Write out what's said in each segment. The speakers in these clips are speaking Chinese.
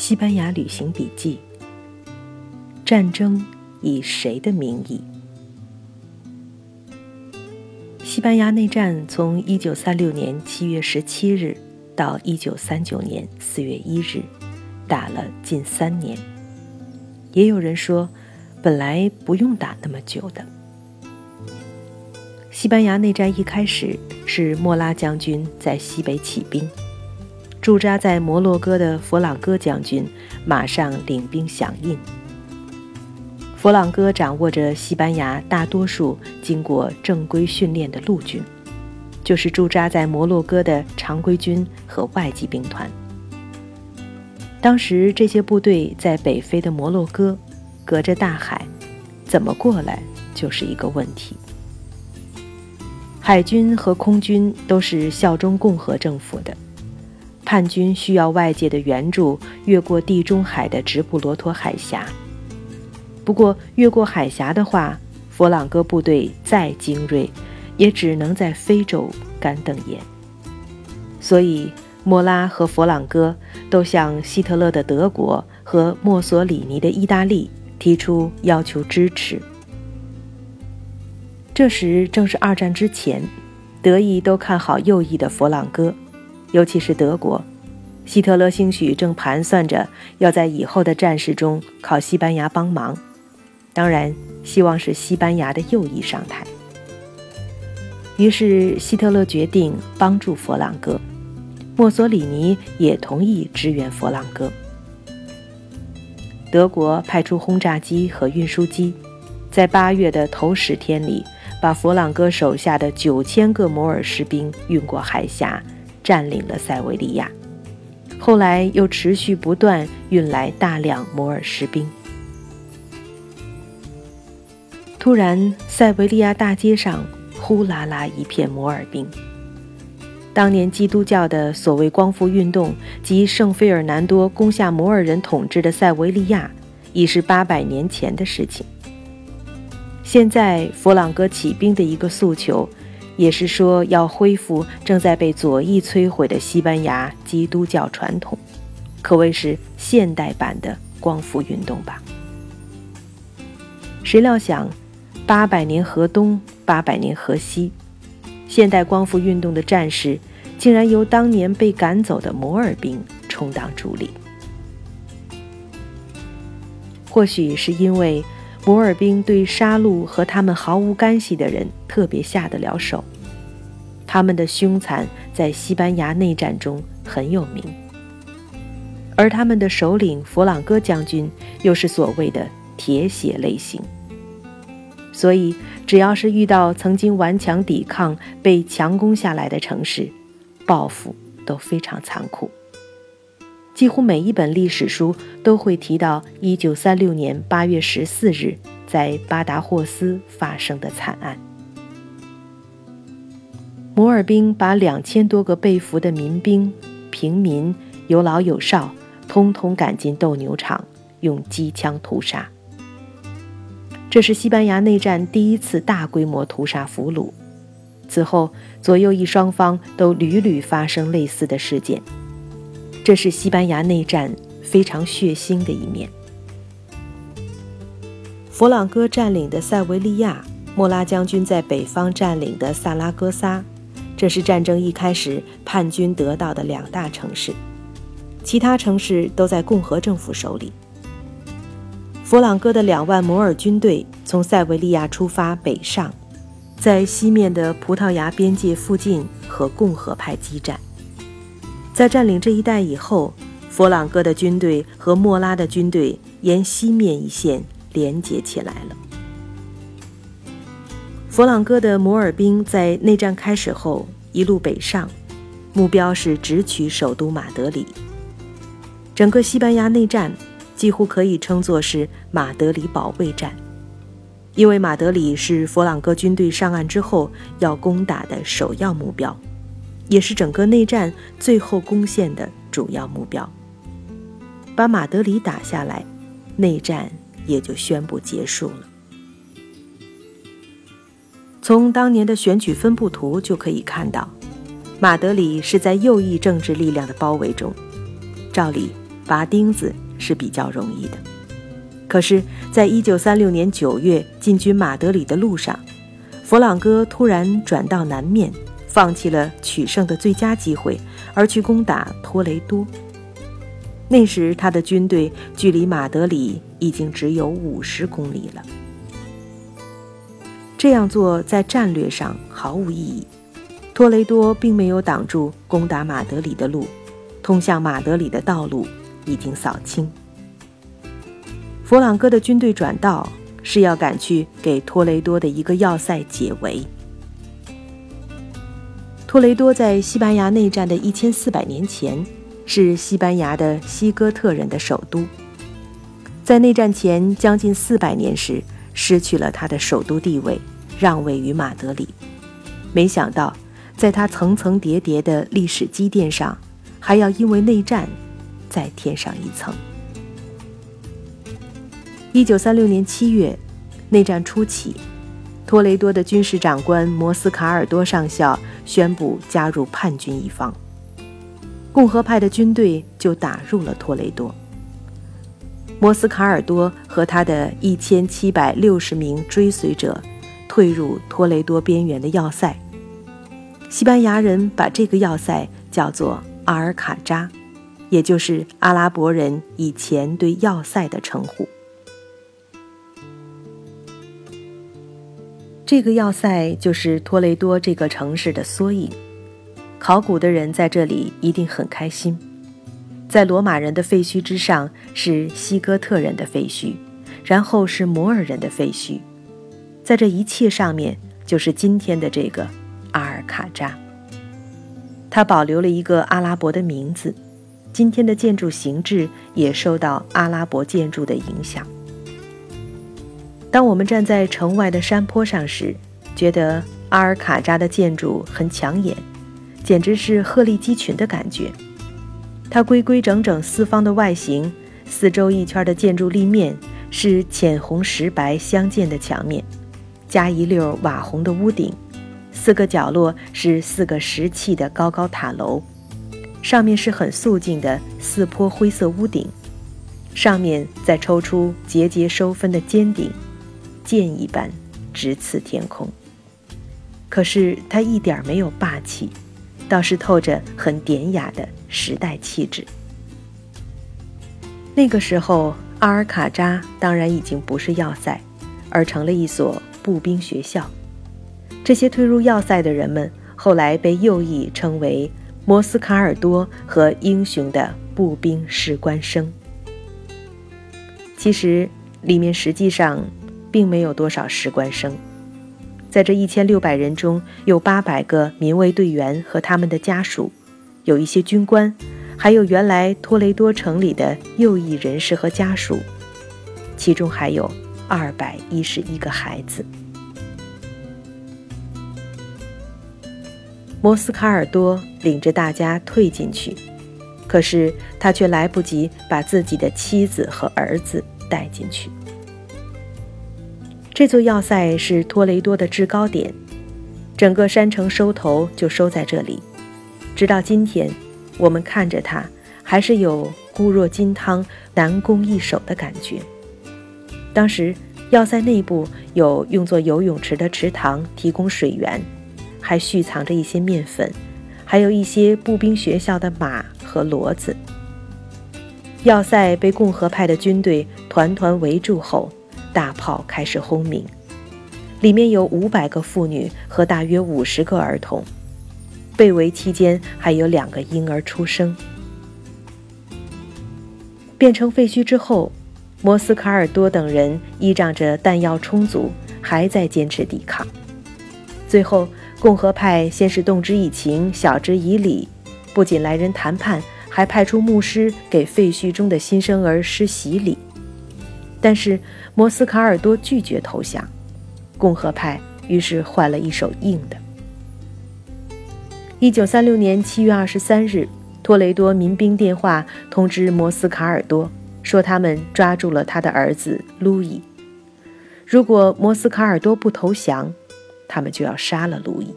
西班牙旅行笔记：战争以谁的名义？西班牙内战从1936年7月17日到1939年4月1日，打了近三年。也有人说，本来不用打那么久的。西班牙内战一开始是莫拉将军在西北起兵，驻扎在摩洛哥的佛朗哥将军马上领兵响应。佛朗哥掌握着西班牙大多数经过正规训练的陆军，就是驻扎在摩洛哥的常规军和外籍兵团。当时这些部队在北非的摩洛哥，隔着大海，怎么过来就是一个问题。海军和空军都是效忠共和政府的，叛军需要外界的援助，越过地中海的直布罗陀海峡。不过，越过海峡的话，佛朗哥部队再精锐，也只能在非洲干瞪眼。所以，莫拉和佛朗哥都向希特勒的德国和墨索里尼的意大利提出要求支持。这时正是二战之前，德意都看好右翼的佛朗哥，尤其是德国。希特勒兴许正盘算着要在以后的战事中靠西班牙帮忙，当然希望是西班牙的右翼上台。于是希特勒决定帮助佛朗哥，墨索里尼也同意支援佛朗哥。德国派出轰炸机和运输机，在八月的头十天里。把佛朗哥手下的九千个摩尔士兵运过海峡，占领了塞维利亚。后来又持续不断运来大量摩尔士兵。突然，塞维利亚大街上呼啦啦一片摩尔兵。当年基督教的所谓光复运动及圣费尔南多攻下摩尔人统治的塞维利亚，已是八百年前的事情。现在佛朗哥起兵的一个诉求，也是说要恢复正在被左翼摧毁的西班牙基督教传统，可谓是现代版的光复运动吧。谁料想，八百年河东，八百年河西，现代光复运动的战士，竟然由当年被赶走的摩尔兵充当主力。或许是因为。摩尔兵对杀戮和他们毫无干系的人特别下得了手，他们的凶残在西班牙内战中很有名，而他们的首领弗朗哥将军又是所谓的铁血类型，所以只要是遇到曾经顽强抵抗被强攻下来的城市，报复都非常残酷。几乎每一本历史书都会提到1936年8月14日在巴达霍斯发生的惨案。摩尔兵把两千多个被俘的民兵、平民，有老有少，通通赶进斗牛场，用机枪屠杀。这是西班牙内战第一次大规模屠杀俘虏。此后，左右翼双方都屡屡发生类似的事件。这是西班牙内战非常血腥的一面。佛朗哥占领的塞维利亚，莫拉将军在北方占领的萨拉戈萨，这是战争一开始叛军得到的两大城市，其他城市都在共和政府手里。佛朗哥的两万摩尔军队从塞维利亚出发北上，在西面的葡萄牙边界附近和共和派激战。在占领这一带以后，佛朗哥的军队和莫拉的军队沿西面一线连接起来了。佛朗哥的摩尔兵在内战开始后一路北上，目标是直取首都马德里。整个西班牙内战几乎可以称作是马德里保卫战，因为马德里是佛朗哥军队上岸之后要攻打的首要目标。也是整个内战最后攻陷的主要目标。把马德里打下来，内战也就宣布结束了。从当年的选举分布图就可以看到，马德里是在右翼政治力量的包围中。照理，拔钉子是比较容易的。可是，在一九三六年九月进军马德里的路上，佛朗哥突然转到南面，放弃了取胜的最佳机会，而去攻打托雷多。那时，他的军队距离马德里已经只有五十公里了。这样做在战略上毫无意义。托雷多并没有挡住攻打马德里的路，通向马德里的道路已经扫清。弗朗哥的军队转道是要赶去给托雷多的一个要塞解围。托雷多在西班牙内战的一千四百年前是西班牙的西哥特人的首都，在内战前将近四百年时失去了他的首都地位，让位于马德里。没想到，在他层层叠叠的历史积淀上，还要因为内战再添上一层。一九三六年七月，内战初期，托雷多的军事长官摩斯卡尔多上校宣布加入叛军一方，共和派的军队就打入了托雷多。摩斯卡尔多和他的一千七百六十名追随者退入托雷多边缘的要塞，西班牙人把这个要塞叫做阿尔卡扎，也就是阿拉伯人以前对要塞的称呼。这个要塞就是托雷多这个城市的缩影。考古的人在这里一定很开心。在罗马人的废墟之上是西哥特人的废墟，然后是摩尔人的废墟，在这一切上面就是今天的这个阿尔卡扎。它保留了一个阿拉伯的名字，今天的建筑形制也受到阿拉伯建筑的影响。当我们站在城外的山坡上时，觉得阿尔卡扎的建筑很抢眼，简直是鹤立鸡群的感觉。它规规整整四方的外形，四周一圈的建筑立面是浅红石白相间的墙面，加一溜瓦红的屋顶，四个角落是四个石砌的高高塔楼，上面是很素净的四坡灰色屋顶，上面再抽出节节收分的尖顶。剑一般，直刺天空。可是他一点没有霸气，倒是透着很典雅的时代气质。那个时候，阿尔卡扎当然已经不是要塞，而成了一所步兵学校。这些退入要塞的人们，后来被右翼称为“摩斯卡尔多”和“英雄的步兵士官生”。其实，里面实际上。并没有多少士官生，在这一千六百人中，有八百个民卫队员和他们的家属，有一些军官，还有原来托雷多城里的右翼人士和家属，其中还有二百一十一个孩子。摩斯卡尔多领着大家退进去，可是他却来不及把自己的妻子和儿子带进去。这座要塞是托雷多的制高点，整个山城收头就收在这里。直到今天，我们看着它，还是有固若金汤、难攻易守的感觉。当时要塞内部有用作游泳池的池塘，提供水源，还蓄藏着一些面粉，还有一些步兵学校的马和骡子。要塞被共和派的军队团团围住后。大炮开始轰鸣，里面有五百个妇女和大约五十个儿童。被围期间，还有两个婴儿出生。变成废墟之后，摩斯卡尔多等人依仗着弹药充足，还在坚持抵抗。最后，共和派先是动之以情，晓之以理，不仅来人谈判，还派出牧师给废墟中的新生儿施洗礼。但是摩斯卡尔多拒绝投降，共和派于是换了一手硬的。一九三六年七月二十三日，托雷多民兵电话通知摩斯卡尔多，说他们抓住了他的儿子路易。如果摩斯卡尔多不投降，他们就要杀了路易。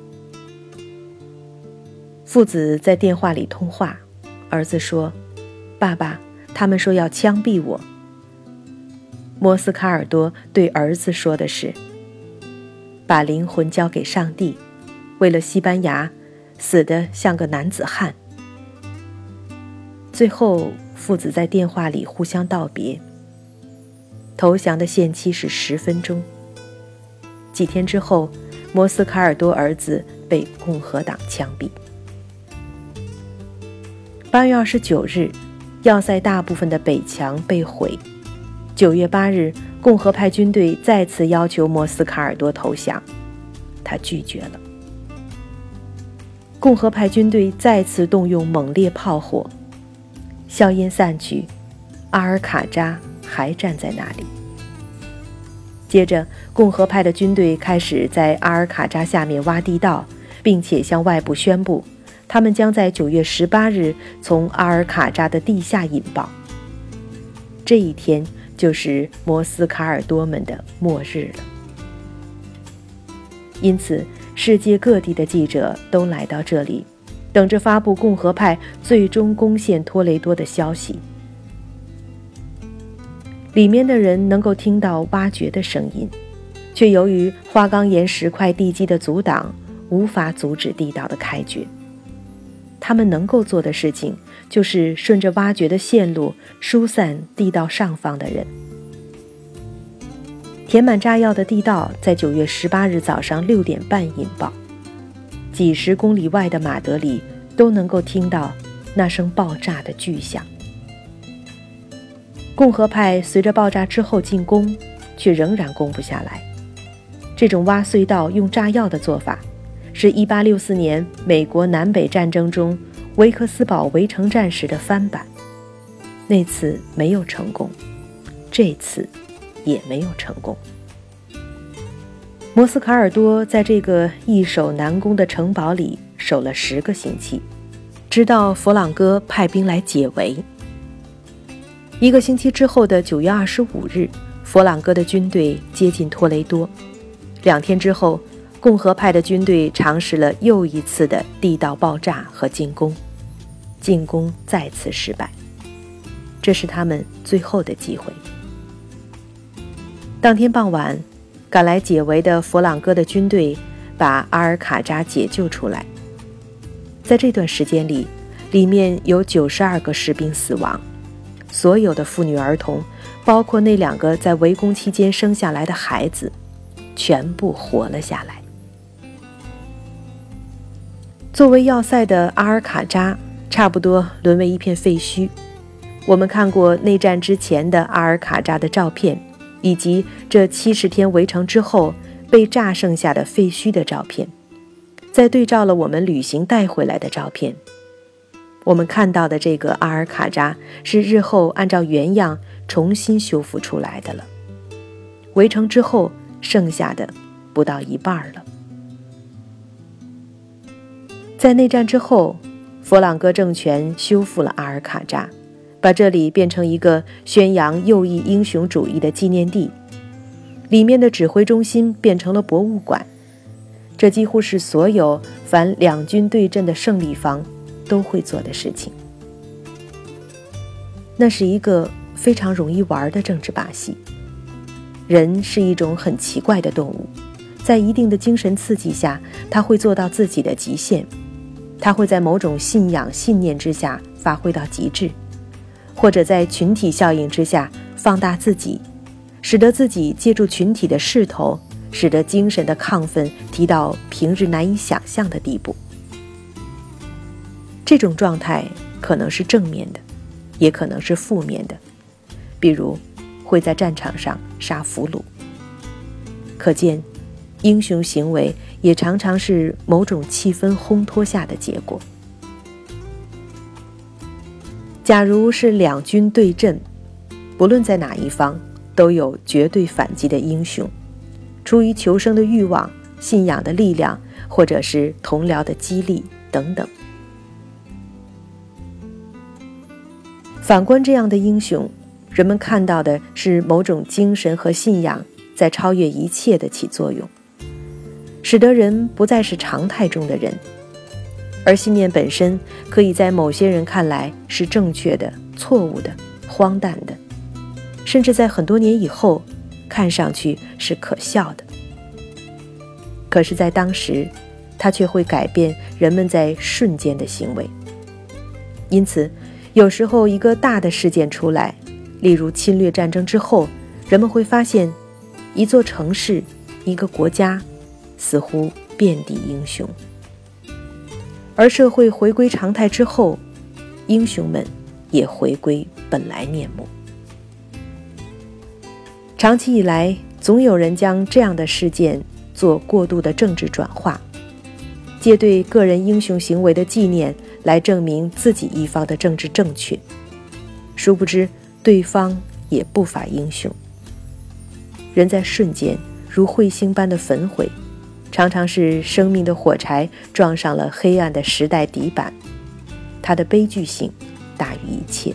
父子在电话里通话，儿子说：“爸爸，他们说要枪毙我。摩斯卡尔多对儿子说的是：“把灵魂交给上帝，为了西班牙，死得像个男子汉。”最后，父子在电话里互相道别。投降的限期是十分钟。几天之后，摩斯卡尔多儿子被共和党枪毙。八月二十九日，要塞大部分的北墙被毁。九月八日，共和派军队再次要求摩斯卡尔多投降，他拒绝了。共和派军队再次动用猛烈炮火，硝烟散去，阿尔卡扎还站在那里。接着，共和派的军队开始在阿尔卡扎下面挖地道，并且向外部宣布，他们将在九月十八日从阿尔卡扎的地下引爆。这一天就是摩斯卡尔多们的末日了。因此，世界各地的记者都来到这里，等着发布共和派最终攻陷托雷多的消息。里面的人能够听到挖掘的声音，却由于花岗岩石块地基的阻挡，无法阻止地道的开掘。他们能够做的事情，就是顺着挖掘的线路疏散地道上方的人。填满炸药的地道在九月十八日早上六点半引爆，几十公里外的马德里都能够听到那声爆炸的巨响。共和派随着爆炸之后进攻，却仍然攻不下来。这种挖隧道用炸药的做法，是一八六四年美国南北战争中维克斯堡围城战时的翻版。那次没有成功，这次也没有成功。摩斯卡尔多在这个易守难攻的城堡里守了十个星期，直到佛朗哥派兵来解围。一个星期之后的九月二十五日，佛朗哥的军队接近托雷多。两天之后，共和派的军队尝试了又一次的地道爆炸和进攻，进攻再次失败。这是他们最后的机会。当天傍晚，赶来解围的佛朗哥的军队把阿尔卡扎解救出来。在这段时间里，里面有九十二个士兵死亡。所有的妇女儿童，包括那两个在围攻期间生下来的孩子，全部活了下来。作为要塞的阿尔卡扎，差不多沦为一片废墟。我们看过内战之前的阿尔卡扎的照片，以及这七十天围城之后被炸剩下的废墟的照片，再对照了我们旅行带回来的照片。我们看到的这个阿尔卡扎是日后按照原样重新修复出来的了。围城之后剩下的不到一半了。在内战之后，佛朗哥政权修复了阿尔卡扎，把这里变成一个宣扬右翼英雄主义的纪念地，里面的指挥中心变成了博物馆。这几乎是所有凡两军对阵的胜利方。都会做的事情，那是一个非常容易玩的政治把戏。人是一种很奇怪的动物，在一定的精神刺激下，他会做到自己的极限；他会在某种信仰信念之下发挥到极致，或者在群体效应之下放大自己，使得自己借助群体的势头，使得精神的亢奋提到平日难以想象的地步。这种状态可能是正面的，也可能是负面的，比如会在战场上杀俘虏。可见，英雄行为也常常是某种气氛烘托下的结果。假如是两军对阵，不论在哪一方，都有绝对反击的英雄，出于求生的欲望、信仰的力量，或者是同僚的激励等等。反观这样的英雄，人们看到的是某种精神和信仰在超越一切的起作用，使得人不再是常态中的人，而信念本身可以在某些人看来是正确的、错误的，荒诞的，甚至在很多年以后，看上去是可笑的。可是，在当时，它却会改变人们在瞬间的行为。因此，有时候一个大的事件出来，例如侵略战争之后，人们会发现，一座城市、一个国家，似乎遍地英雄。而社会回归常态之后，英雄们也回归本来面目。长期以来，总有人将这样的事件做过度的政治转化，借对个人英雄行为的纪念。来证明自己一方的政治正确，殊不知对方也不乏英雄。人在瞬间如彗星般的焚毁，常常是生命的火柴撞上了黑暗的时代底板，它的悲剧性大于一切。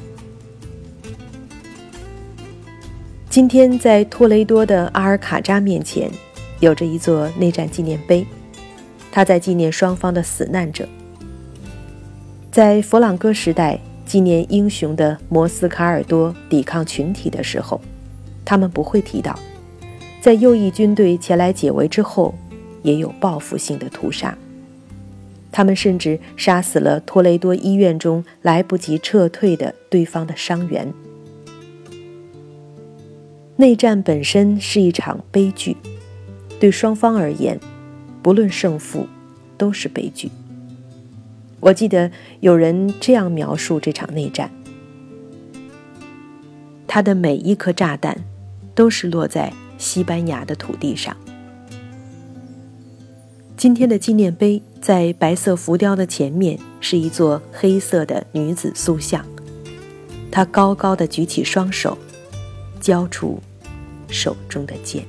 今天在托雷多的阿尔卡扎面前，有着一座内战纪念碑，它在纪念双方的死难者。在佛朗哥时代纪念英雄的摩斯卡尔多抵抗群体的时候，他们不会提到，在右翼军队前来解围之后，也有报复性的屠杀。他们甚至杀死了托雷多医院中来不及撤退的对方的伤员。内战本身是一场悲剧，对双方而言，不论胜负，都是悲剧。我记得有人这样描述这场内战：他的每一颗炸弹都是落在西班牙的土地上。今天的纪念碑在白色浮雕的前面是一座黑色的女子塑像，她高高的举起双手，交出手中的剑。